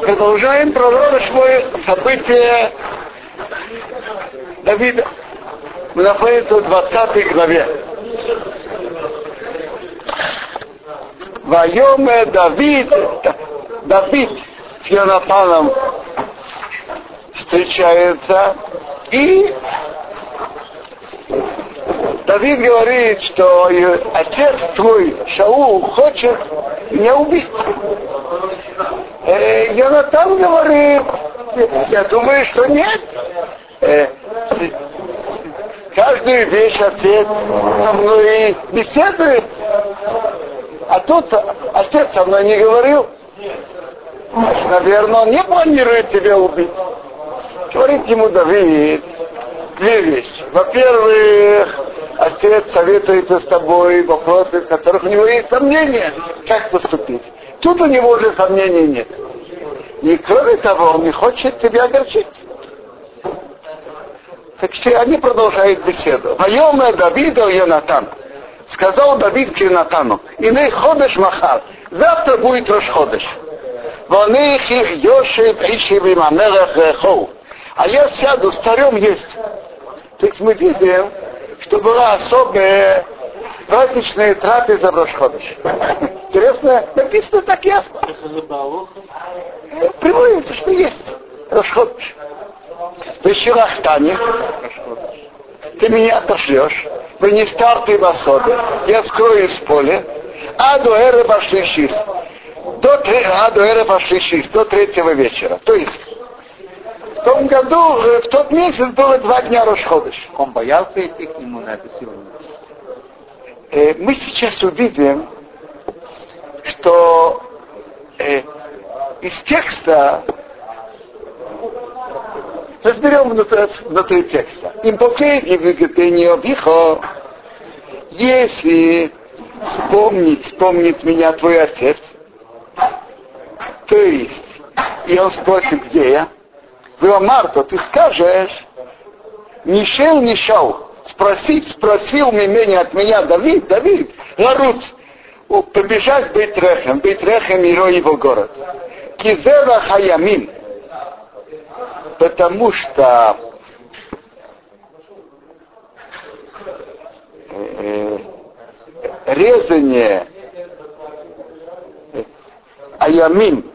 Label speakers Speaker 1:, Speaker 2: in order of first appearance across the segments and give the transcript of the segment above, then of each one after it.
Speaker 1: Продолжаем пророчное событие Давида. Мы находимся в 20 главе. Вайоме Давид, Давид с Йонатаном встречается и Давид говорит, что отец твой, Шаул, хочет меня убить. Э, Йонатан говорит, я думаю, что нет. Э, каждую вещь отец со мной беседует. А тут отец со мной не говорил. Значит, наверное, он не планирует тебя убить. Говорит ему Давид две вещи. Во-первых, отец советуется с тобой в вопросах, в которых у него есть сомнения, как поступить. Тут у него уже сомнений нет. И кроме того, он не хочет тебя огорчить. Так все они продолжают беседу. Воемая Давида Йонатан. Сказал Давид к Йонатану, иной ходыш махал, завтра будет Рошходыш. Воных Йошев Ишевим Амелах Хоу. А я сяду, старем есть. Есть мы видим, что была особая праздничная трапеза в Рошходыш. Интересно, написано так ясно. Приводится, что есть Рошходыш. В Ищелахтане ты меня отошлешь, вы не старты в особе, я скрою из поля, а до эры пошли до, а до эры пошли до третьего вечера. То есть в том году, э, в тот месяц было два дня Рошходыш.
Speaker 2: Он боялся идти к нему на эту силу?
Speaker 1: Э, мы сейчас увидим, что э, из текста разберем внутри, внутри текста. Импокей и вегетение обихо, если вспомнить, вспомнит меня твой отец, то есть, и он спросит, где я, Марта, ты скажешь, Нишел, Нишел, спросить, спросил меня от меня Давид, Давид, Ларуц, побежать в Бейтрехем, Бейтрехем и его город. Кизера Хаямим, потому что э, резание э, Аямим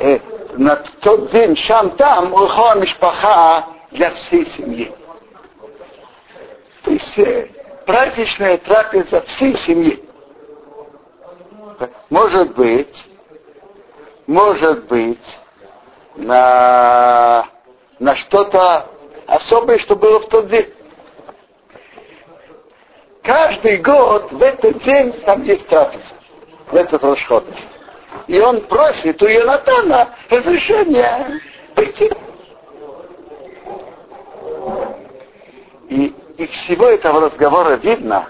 Speaker 1: э, на тот день шам там ухо мишпаха для всей семьи. Э, праздничная трапеза всей семьи. Может быть, может быть, на, на что-то особое, что было в тот день. Каждый год в этот день там есть трапеза, в этот расход. И он просит у Йонатана разрешения пойти. И из всего этого разговора видно,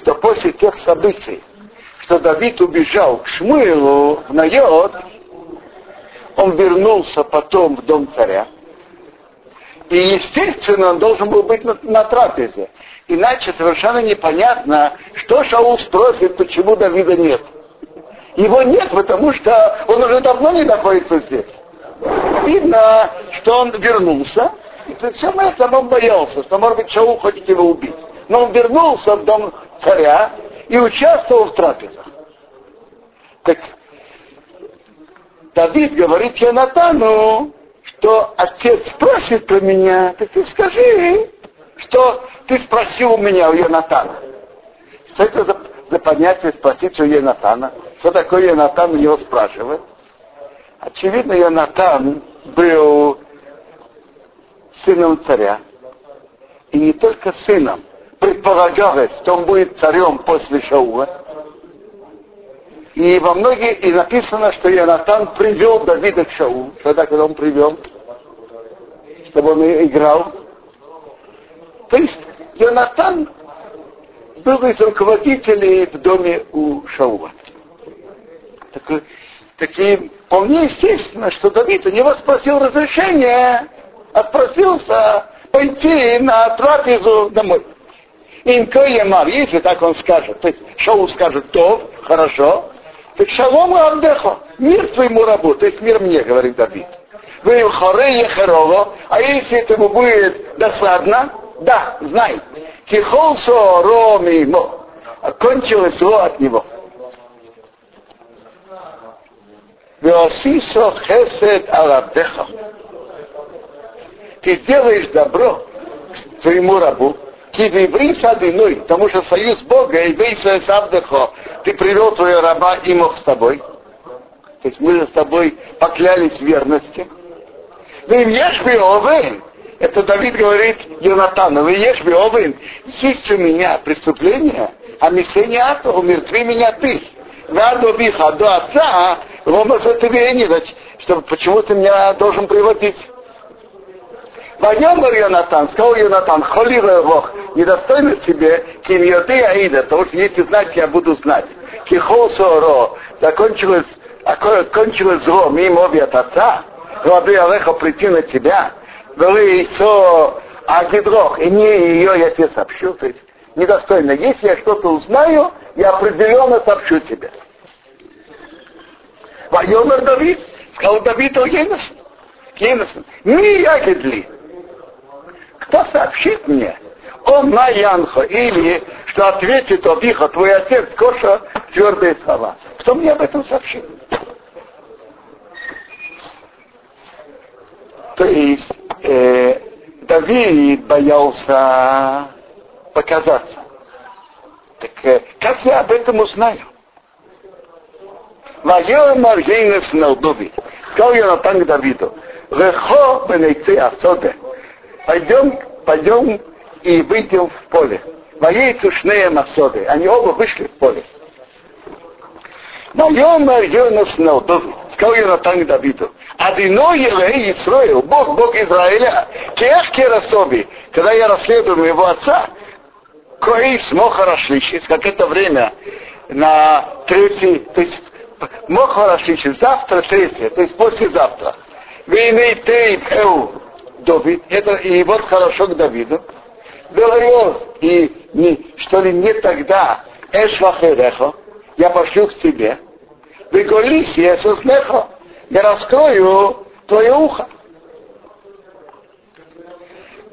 Speaker 1: что после тех событий, что Давид убежал к Шмуилу в Найот, он вернулся потом в дом царя. И, естественно, он должен был быть на, на трапезе. Иначе совершенно непонятно, что Шаул спросит, почему Давида нет. Его нет, потому что он уже давно не находится здесь. Видно, что он вернулся, и при всем этом он боялся, что, может быть, Шаул хочет его убить. Но он вернулся в дом царя и участвовал в трапезах. Так Давид говорит Янатану, что отец спросит про меня, так ты скажи, что ты спросил у меня, у Янатана. Что это за, за понятие спросить у Янатана? Что такое Янатан у него спрашивает? Очевидно, Янатан был сыном царя. И не только сыном. Предполагалось, что он будет царем после Шаула. И во многих, и написано, что Янатан привел Давида к Шаулу. Когда, когда он привел? Чтобы он играл. То есть Янатан был из руководителей в доме у Шаула. Так, такие вполне естественно, что Давид у него спросил разрешения отпросился пойти на трапезу домой. Им Ямар, если так он скажет, то есть Шоу скажет, то, хорошо, Так шалом Авдехо, мир твоему рабу, то есть мир мне, говорит Давид. Вы хоре ехерово, а если этому будет досадно, да, знай, кихолсо роми мо, окончилось зло от него. Веосисо хесед алабдеха. Ты сделаешь добро твоему рабу, кививри садыной, потому что союз Бога и вейса сабдехо, ты привел твоего раба и мог с тобой. То есть мы с тобой поклялись верности. Вы ешь овен. Это Давид говорит Йонатану, вы ешь овен. Есть у меня преступление, а мишение ато, умертви меня ты. Надо биха до отца, Рома Сатвени, что почему ты меня должен приводить? Вайомар Йонатан, сказал Йонатан, холи Бог, недостойно тебе, кем йоды аида, потому что если знать, я буду знать. Кихол соро, закончилось, кончилось зло мимо обе от отца, Рады Алеха прийти на тебя, вели со Агидрох, и не ее я тебе сообщу, то есть недостойно. Если я что-то узнаю, я определенно сообщу тебе. Вайомер Давид, сказал Давид о Гейнесон. Гейнесон, не ягедли. Кто сообщит мне, он на Янхо, или что ответит Обиха, твой отец, Коша, твердые слова. Кто мне об этом сообщит? То есть э, Давид боялся показаться. Так э, как я об этом узнаю? Вайомар Гейнес Налдови. Сказал Йонатан к Давиду. Рехо бенейцы асоде. Пойдем, пойдем и выйдем в поле. Моей тушные масоды. Они оба вышли в поле. Вайомар Йонес Налдови. Сказал Йонатан Давиду. Адиной Елей Исраил, Бог, Бог Израиля, Кеах Керасоби, когда я расследую моего отца, Коис Мохарашличис, как это время на третий, то есть Мохарашличис, завтра третье, то есть послезавтра. Вейней Тейп Эу Давид, это и вот хорошо к Давиду. Белайоз, и не, что ли не тогда Эшвахерехо, я пошлю к тебе. Выголись, я соснехо я раскрою твое ухо.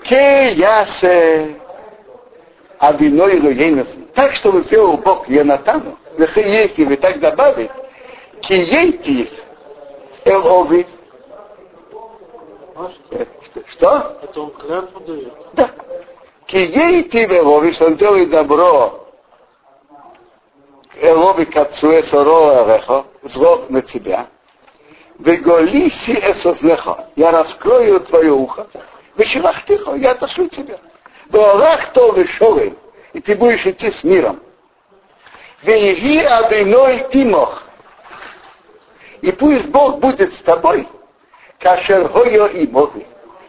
Speaker 1: Ке ясе Абиной Луейнес. Так, чтобы сделал Бог Янатану, Вехиехи, и так добавить, Киейтив Элови. Что?
Speaker 3: Это он клятву дает?
Speaker 1: Да. Киейтив Элови, что он делает добро Элови Кацуэ Соро Эрехо, зло на тебя. Веголиси эсознеха. Я раскрою твое ухо. Вещевахтихо, я отошлю тебя. Веорах то вешовый. И ты будешь идти с миром. Веги адыной имох. И пусть Бог будет с тобой, кашер гойо и мови,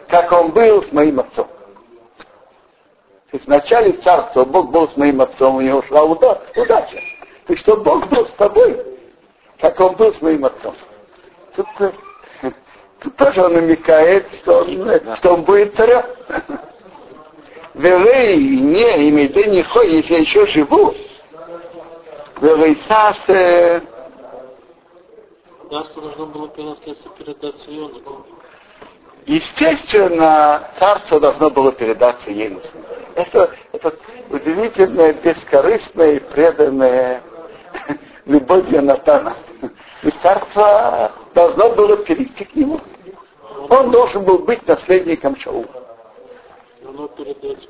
Speaker 1: как он был с моим отцом. То есть в начале царства Бог был с моим отцом, у него шла удача. есть, что Бог был с тобой, как он был с моим отцом. Тут, тут тоже он намекает, что он, что он будет царем. Верей не имеет не хой, если я еще живу. Верей сасе.
Speaker 3: Царство должно было передаться Йону.
Speaker 1: Естественно, царство должно было передаться Енусу. Это, это удивительное, бескорыстное и преданное любовь Янатана. И царство должно было перейти к нему. Он должен был быть наследником Шаула.
Speaker 3: Оно Давиду.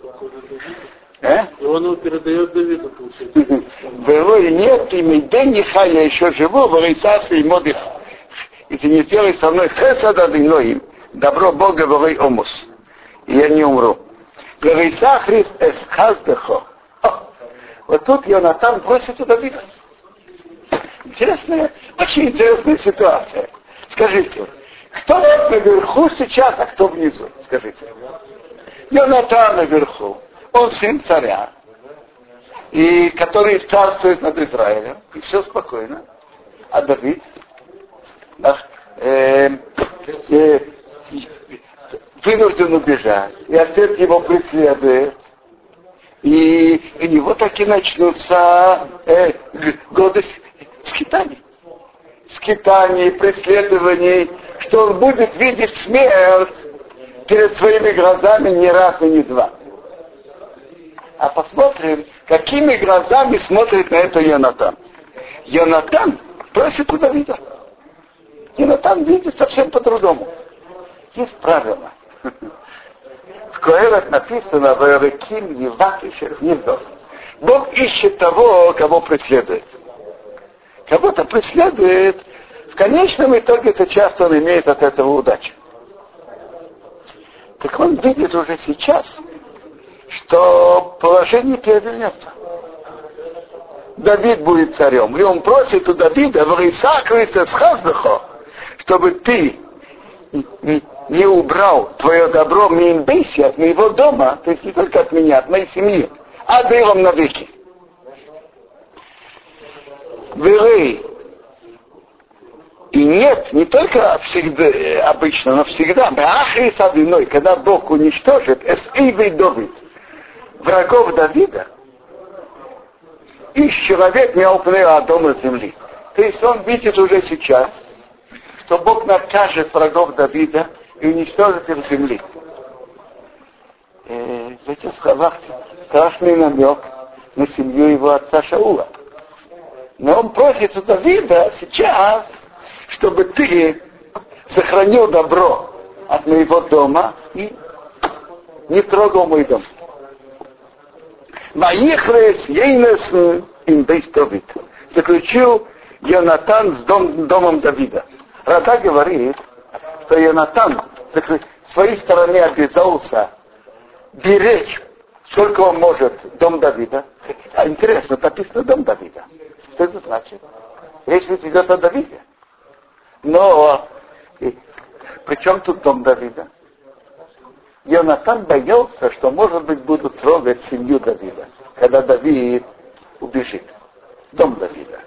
Speaker 1: Э?
Speaker 3: И он его передает Давиду, получается.
Speaker 1: Было и нет, и Мейдениха я еще живу, в Рейсасе и Модих. И ты не сделай со мной хесада им, добро Бога в омус. И я не умру. В Рейсахрис эсхаздехо. Вот тут Йонатан просит у Давида. Интересная, очень интересная ситуация. Скажите, кто наверху сейчас, а кто внизу? Скажите. Йонатан наверху. Он сын царя, и который царствует над Израилем, и все спокойно. А Давид э, э, вынужден убежать, и отец его преследует, и у него так и начнутся э, годы скитаний. скитаний, преследований, что он будет видеть смерть перед своими глазами не раз и не два. А посмотрим, какими глазами смотрит на это Йонатан. Йонатан просит у Давида. Йонатан видит совсем по-другому. Есть правило. В Коэлах написано «Вэреким Евак и Шернивдов». Бог ищет того, кого преследует. Кого-то преследует, в конечном итоге это часто он имеет от этого удачу. Так он видит уже сейчас, что положение перевернется. Давид будет царем. И он просит у Давида, чтобы ты не убрал твое добро Мимбейси от моего дома, то есть не только от меня, от моей семьи, а дыром навеки. Верей. И нет, не только всегда, обычно, но всегда. Ахри с когда Бог уничтожит, эс Ивей Давид, врагов Давида, и человек не упнул от дома земли. То есть он видит уже сейчас, что Бог накажет врагов Давида и уничтожит их земли. Э, в этих словах страшный намек на семью его отца Шаула. Но он просит у Давида сейчас, чтобы ты сохранил добро от моего дома и не трогал мой дом. Маихрес Ейнес им Давид. Заключил Йонатан с дом, домом Давида. Рада говорит, что Йонатан с своей стороны обязался беречь, сколько он может, дом Давида. А интересно, написано дом Давида. Что это значит? Речь ведь идет о Давиде. Но при чем тут дом Давида? Йонатан боялся, что, может быть, будут трогать семью Давида, когда Давид убежит. Дом Давида.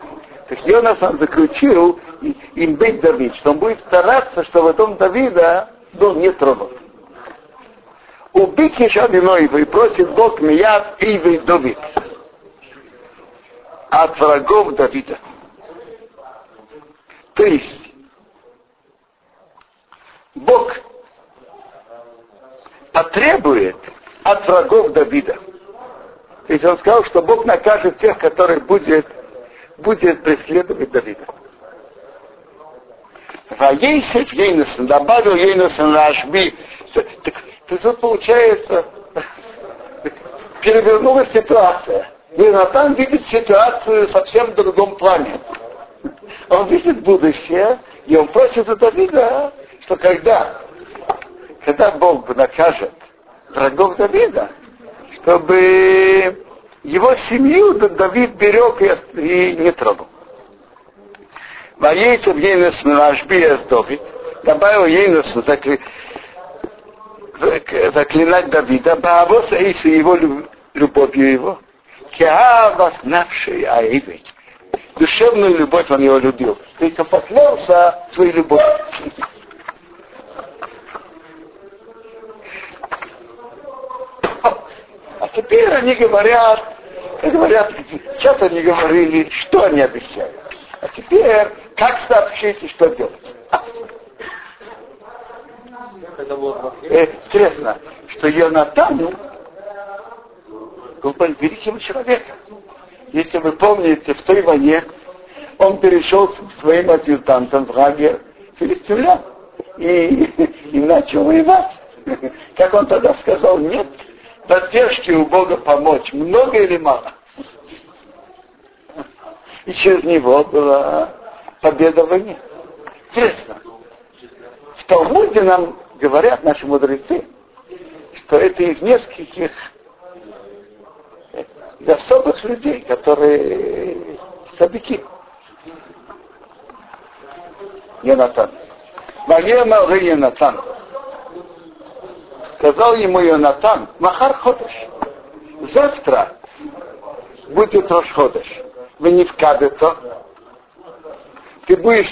Speaker 1: Так Йонатан заключил им быть Давид, что он будет стараться, чтобы дом Давида был не тронут. Убить еще и просит Бог Мияд Ивы Давид от врагов Давида. То есть, Бог потребует от врагов Давида. То есть он сказал, что Бог накажет тех, которые будет, будет преследовать Давида. Ваейсев Ейнесен, добавил Ейнесен Рашби. Так, так тут получается, перевернулась ситуация. Йонатан видит ситуацию совсем другом плане. Он видит будущее, и он просит у Давида, что когда, когда Бог накажет врагов Давида, чтобы его семью Давид берег и не трогал. Воейцев Ейнес Нашбиес Давид, добавил Ейнес закли, заклинать Давида, Баавоса Иси его любовью его, Кеава знавший Аивить. Душевную любовь он его любил. То есть он поклялся своей любовью. А теперь они говорят, говорят, сейчас они говорили, что они обещают. А теперь, как сообщить и что делать? Э, интересно, что Йонатану был великим человеком. Если вы помните, в той войне он перешел к своим адъютантам в лагерь филистимлян и, и начал воевать. Как он тогда сказал, нет поддержки у Бога помочь, много или мало. И через него была победа в войне. Интересно. В Талмуде нам говорят наши мудрецы, что это из нескольких из особых людей, которые садыки. Йонатан. Ваема Йонатан. Сказал ему Йонатан, Махар ходишь. Завтра будет Рош ходишь. Вы не вкадето. Ты будешь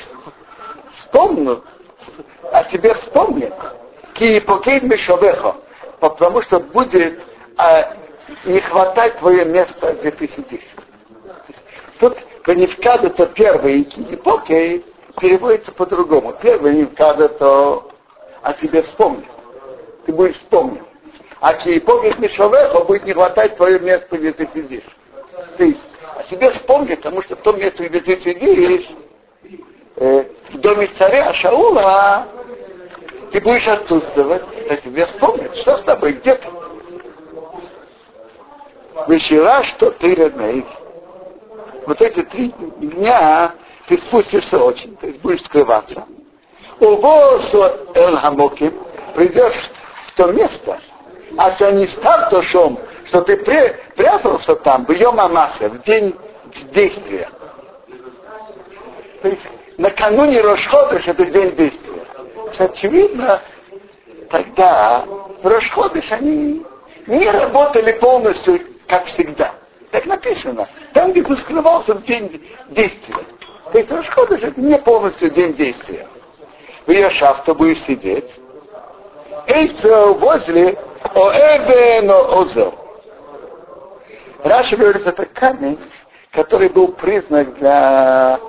Speaker 1: вспомнить, а тебе вспомнит. Ки покейт мишовехо. Потому что будет а, не хватать твое место, где ты сидишь. Тут Канифкад это первый, и покей переводится по-другому. Первый когда то о тебе вспомнит. Ты будешь вспомнить. А помнит Мишовеха, будет не хватать твое место, где ты сидишь. То есть о себе вспомнит, потому что в том месте, где ты сидишь, э, в доме царя Шаула, ты будешь отсутствовать, а тебе вспомнит, что с тобой, где ты. Вечера, что ты родной. Вот эти три дня ты спустишься очень, то есть будешь скрываться. Увозу Эл Хамоким, придешь в то место, а что не стал то шум, что ты прятался там, в Йом Амаса, в день действия. То есть накануне Рошходыш это день действия. Очевидно, тогда Рошходыш они не работали полностью, как всегда. Так написано. Там, где скрывался в день действия. То есть Рошходыш это не полностью день действия. В Яшав ты будешь сидеть. Эйцел возле Оэбено Озел. Раша говорит, это камень, который был признак для,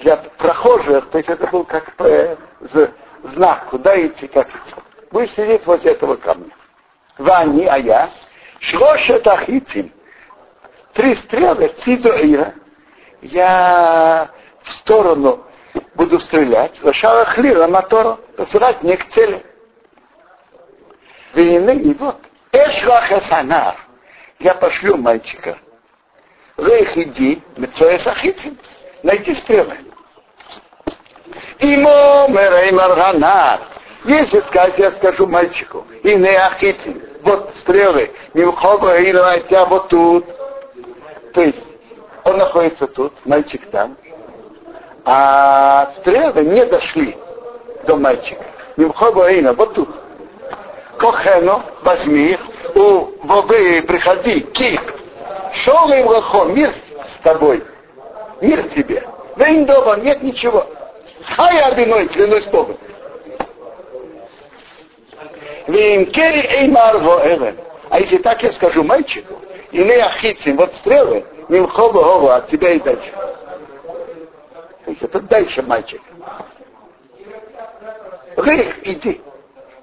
Speaker 1: для прохожих, то есть это был как э, знак, куда идти, как идти. Будешь сидеть возле этого камня. Вани, а я, шлошет ахитим, три стрелы, цидо ира, я в сторону буду стрелять, лошара хлира мотору, посылать не к цели. Вины, и вот, Эшвахасанар, я пошлю мальчика. Рейх иди, Мецоэс Ахитим, найти стрелы. Имо Мереймар Ганар. Если сказать, я скажу мальчику, и не Ахитим, вот стрелы, Мимхоба и тебя вот тут. То есть, он находится тут, мальчик там, а стрелы не дошли до мальчика. Мимхоба Ина, вот тут. Кохено, возьми их, у Вовы приходи, ки, шел им лохо, мир с тобой, мир тебе. Да дома нет ничего. А я одиной, клянусь Богом. Вимкери эймар воэлен. А если так я скажу мальчику, и не ахицим, вот стрелы, мимхоба хова от тебя и дальше. То есть это дальше мальчик. Рых, иди.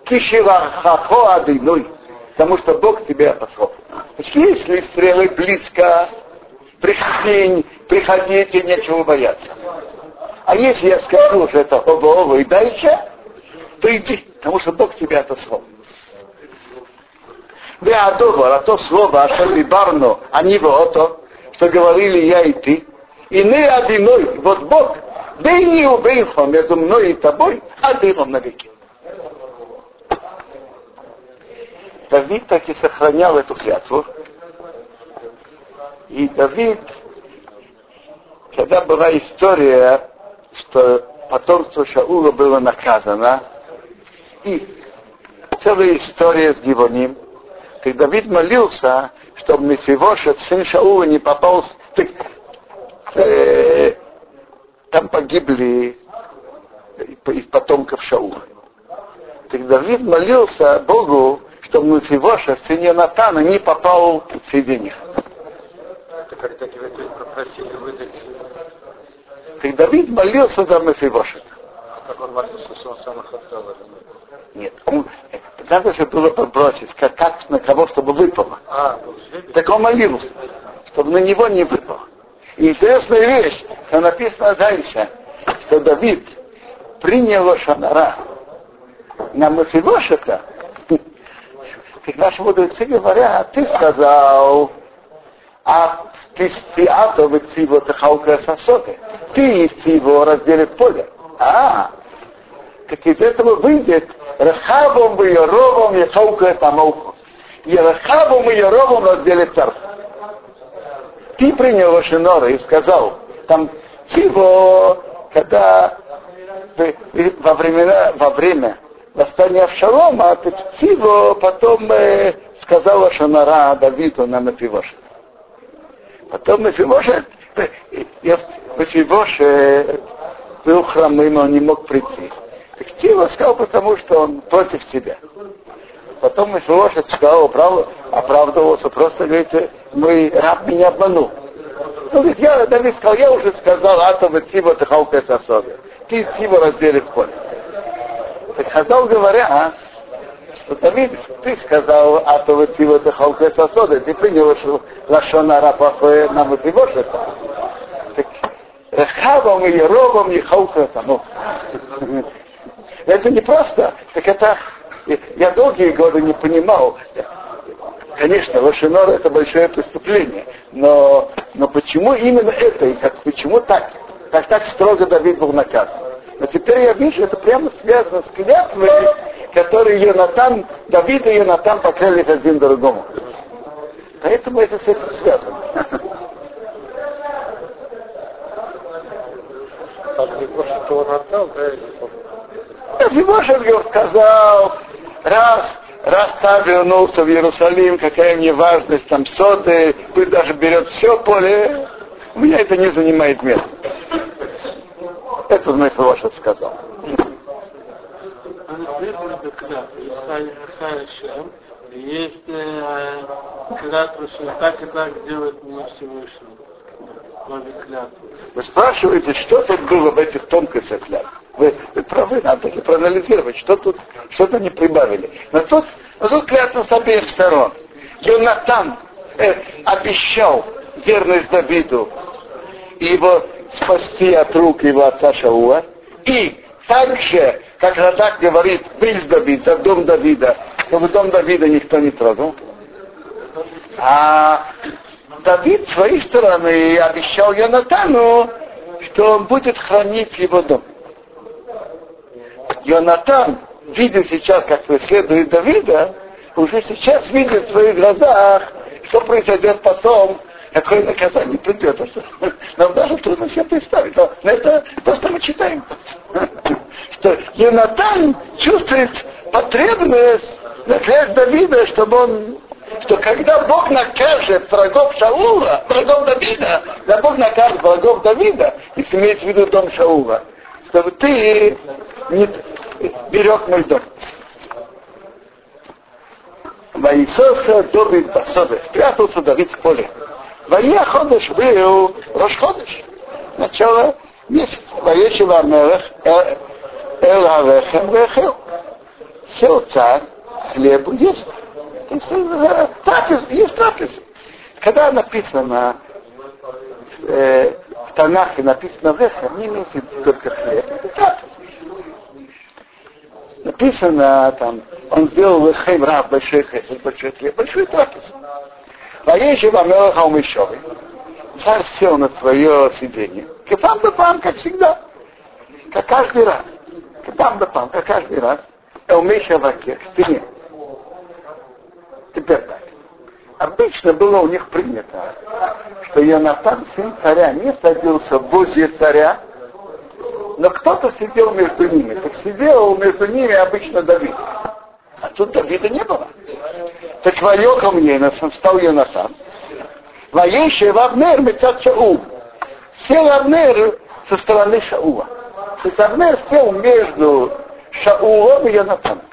Speaker 1: Кишевахахо адыной, потому что Бог тебя послал. Если стрелы близко, приходи, приходите, нечего бояться. А если я скажу, что это оба и дальше, то иди, потому что Бог тебя отослал. Веадовар, а то слово, а что барно, а не вот что говорили я и ты, и не одиной, вот Бог, да и не убейхом между мной и тобой, а дымом на веки. Давид так и сохранял эту клятву. И Давид, когда была история, что потомство Шаула было наказано, и целая история с Гивоним, так Давид молился, чтобы Мефивошет, сын Шаула, не попал... Так, э, там погибли из потомков Шаула. Так Давид молился Богу, чтобы Мефивоша в цене Натана не попал среди них.
Speaker 2: Так, так попросили выдать.
Speaker 1: Так Давид молился за Мефивошет.
Speaker 2: Как он молился, что он сам их отдал?
Speaker 1: Нет, он, надо же было подбросить, как, как на кого, чтобы выпало.
Speaker 2: А,
Speaker 1: так он молился, чтобы на него не выпало. И интересная вещь, что написано дальше, что Давид принял Шанара на Мефивошета, как наши мудрецы говорят, ты сказал, а ты стиато в циво тахаука сосоты. Ты циво разделит поле. А, так из этого выйдет Рахабом и Яровом и Хаука Тамохус. И Рахабом и Яровом разделит царство. Ты принял Лошинора и сказал, там Тиво, когда во, времена, во время восстания Авшалома, так Тиво потом э, сказала Шанара Давиду на Мефивошет. Потом Мефивошет, Мефивошет был хромым, он не мог прийти. Так Тиво сказал, потому что он против тебя. Потом Мефивошет сказал, оправдывался, просто говорит, мой раб меня обманул. Он говорит, я, Давид сказал, я уже сказал, атом и тиво ты халка сосоды. Ты тиво раздели в поле. Так Хазал говоря, что Давид, ты сказал, атом и тиво ты халка сосоды, ты принял лашона рапафе нам и приводит. Так Рахавом и Еровом и халка ну, это не просто, так это я долгие годы не понимал. Конечно, Лошинор это большое преступление, но, но почему именно это и как, почему так? Как так строго Давид был наказан? Но теперь я вижу, это прямо связано с клятвой, которые Йонатан, Давид и Йонатан поклялись один другому. Поэтому это с этим связано.
Speaker 2: Или
Speaker 1: Мишев сказал, раз, раз та вернулся в Иерусалим, какая мне важность, там соты, пусть даже берет все поле, у меня это не занимает места. Это Мефилошев сказал.
Speaker 3: Есть э, клятва, что так и так сделать мне Всевышний.
Speaker 1: Вы спрашиваете, что тут было в этих тонкостях клятв? Вы, вы правы, надо таки проанализировать, что тут, что-то не прибавили. Но тут, но тут клятва с обеих сторон. Йонатан э, обещал верность Давиду его спасти от рук его отца Шаула. И также, как Радак говорит, вы из Давида, дом Давида, чтобы дом Давида никто не трогал. А Давид с своей стороны обещал Йонатану, что он будет хранить его дом. Йонатан, видя сейчас, как преследует Давида, уже сейчас видит в своих глазах, что произойдет потом, какое наказание придет. Нам даже трудно себе представить. Но это просто мы читаем. Что Йонатан чувствует потребность наклясть Давида, чтобы он что когда Бог накажет врагов Шаула, врагов Давида, да Бог накажет врагов Давида, если имеется в виду дом Шаула, чтобы ты не берег мой дом. Воисоса Давид Басобе, спрятался Давид в поле. Вая Ходыш был Рошходыш, начало месяца. Воечева Мелех Эл Авехем Вехел. Сел царь, хлебу есть. Трапез, есть трапез. Когда написано э, в Танахе написано Вехем, не имеется только хлеб, это трапез написано там, он сделал Лехем Рав, большой хесед, большой хлеб, большой трапез. Воежи вам Хаумишовый. Царь сел на свое сиденье. Кефам да пам, как всегда. Как каждый раз. Кефам да пам, как каждый раз. Элмеша ваке, к стене. Теперь так. Обычно было у них принято, что Янатан, сын царя, не садился возле царя, но кто-то сидел между ними. Так сидел между ними обычно Давид. А тут Давида не было. Так воека мне, встал Йонасан. Воейший в Авнер Мецат Шаул. Сел Авнер со стороны Шаула. То есть Авнер сел между Шаулом и Йонатаном.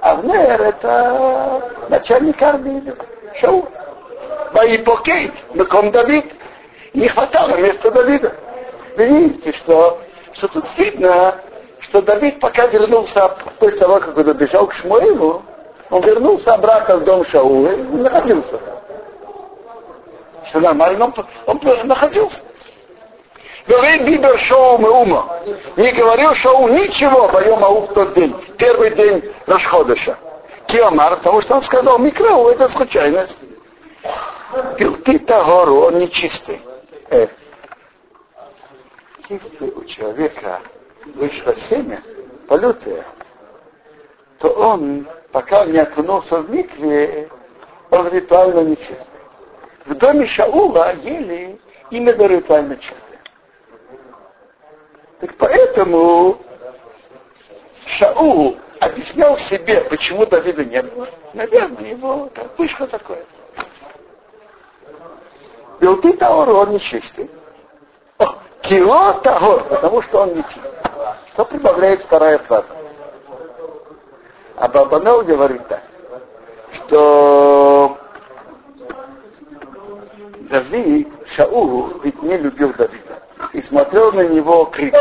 Speaker 1: Авнер это начальник армии Шаула. Воипокейт, Меком Давид. Не хватало места Давида. Вы видите, что что тут видно, что Давид пока вернулся после того, как он бежал к Шмуэлу, он вернулся обратно в дом Шаула и находился там. Что нормально, он, он находился. Говорит Бибер Шоу Ума. Не говорил Шоу ничего боем Ау в тот день, первый день Рашходыша. Киомар, потому что он сказал, микроу это случайность. Ты Тагору, он нечистый. Э, если у человека вышло семя, полюция, то он, пока он не окунулся в микве, он ритуально нечистый. В доме Шаула ели именно ритуально чистые. Так поэтому Шаул объяснял себе, почему Давида не было. Наверное, его так, вышло такое. Белты Таора он нечистый. Кило Тагор, потому что он не чист. Что прибавляет вторая фраза? А Бабанел говорит так, что Давид, Шаул, ведь не любил Давида. И смотрел на него крик.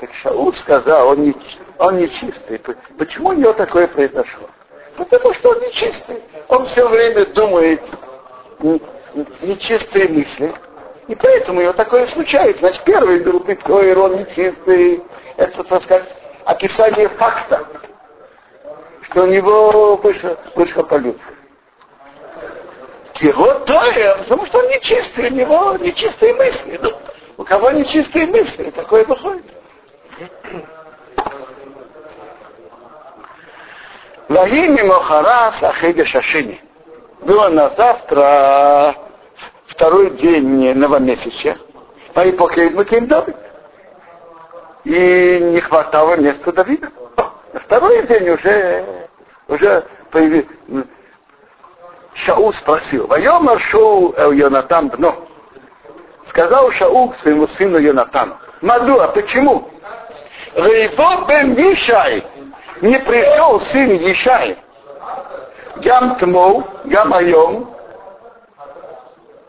Speaker 1: Так Шаул сказал, он не, он нечистый. Почему у него такое произошло? Потому что он нечистый. Он все время думает нечистые мысли. И поэтому у такое случается. Значит, первый группы Коир, он нечистый. Это, так сказать, описание факта, что у него выше, выше полюция. Его тоже, потому что он нечистый, у него нечистые мысли. Ну, у кого нечистые мысли, такое выходит. Ваими Мохарас Ахида Шашини. Было на завтра второй день новомесяча. А и покинуть Макин Давид. И не хватало места Давида. На второй день уже, уже появился, Шаул спросил, Шоу Эл Йонатан Бно. Сказал Шаул своему сыну Йонатану. Маду, а почему? Рейво бен Ишай. Не пришел сын Ишай. Гам Тмоу, Гам Айом.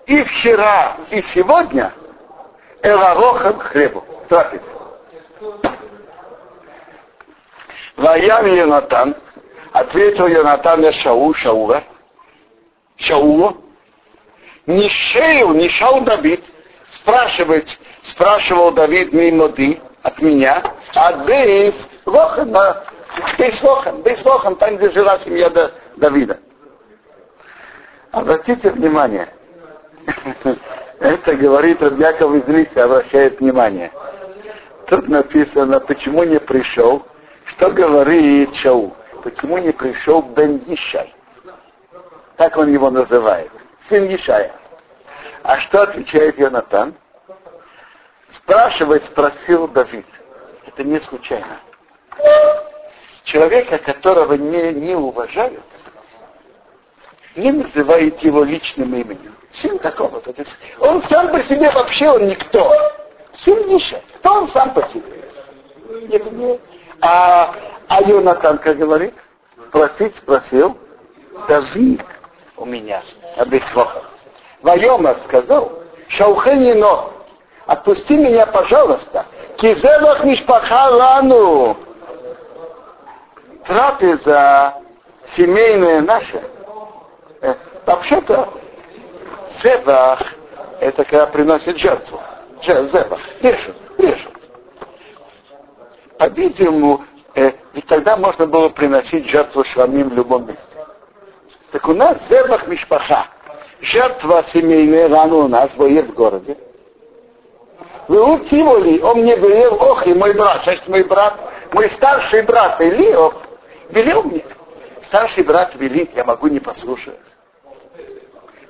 Speaker 1: И вчера, и сегодня Эларохам хлебу. Трапеза. Ваян Йонатан. Ответил Йонатан Шаул, Шаула. Шаула, не шею, не шау Давид, спрашивать, спрашивал Давид мимоды от меня, а бейс лохан, бейс лохан, бейс лохан, там, где жила семья Давида. Обратите внимание, это говорит Яков из обращает внимание. Тут написано, почему не пришел, что говорит Шау, почему не пришел Бен Ишай. Так он его называет. Сын Ишая. А что отвечает Йонатан? Спрашивать спросил Давид. Это не случайно. Человека, которого не, не уважают, не называют его личным именем. Сын такого-то. Он сам по себе вообще он никто. Сын Ниша. Кто он сам по себе? Не, не. А, а Йонатан, как говорит, спросить спросил, Давид, у меня на Бейсвохах. Вайома сказал, Шаухенино, отпусти меня, пожалуйста. Кизелах мишпаха лану. Трапеза семейная наша. Э, вообще-то, зебах, это когда приносит жертву. Зебах, режут, режут. По-видимому, э, ведь тогда можно было приносить жертву шламим в любом месте. Так у нас зебах мишпаха. Жертва семейная рано у нас воет в городе. Вы утивали, он мне велел, ох, и мой брат, значит, мой брат, мой старший брат Илиов велел мне. Старший брат велит, я могу не послушать.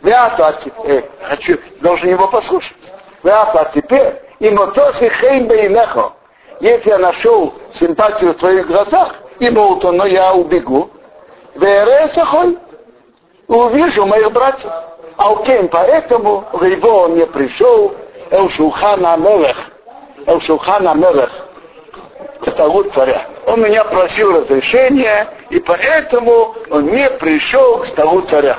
Speaker 1: Я а теперь, э, хочу, должен его послушать. а теперь, и мотосы хейм бейнехо. Если я нашел симпатию в твоих глазах, и молото, но я убегу. Вересахой, увижу моих братьев. Алкем, поэтому Рейво он не пришел, Эл Шухана Мелех, Эл Мелех, к столу царя. Он меня просил разрешения, и поэтому он не пришел к столу царя.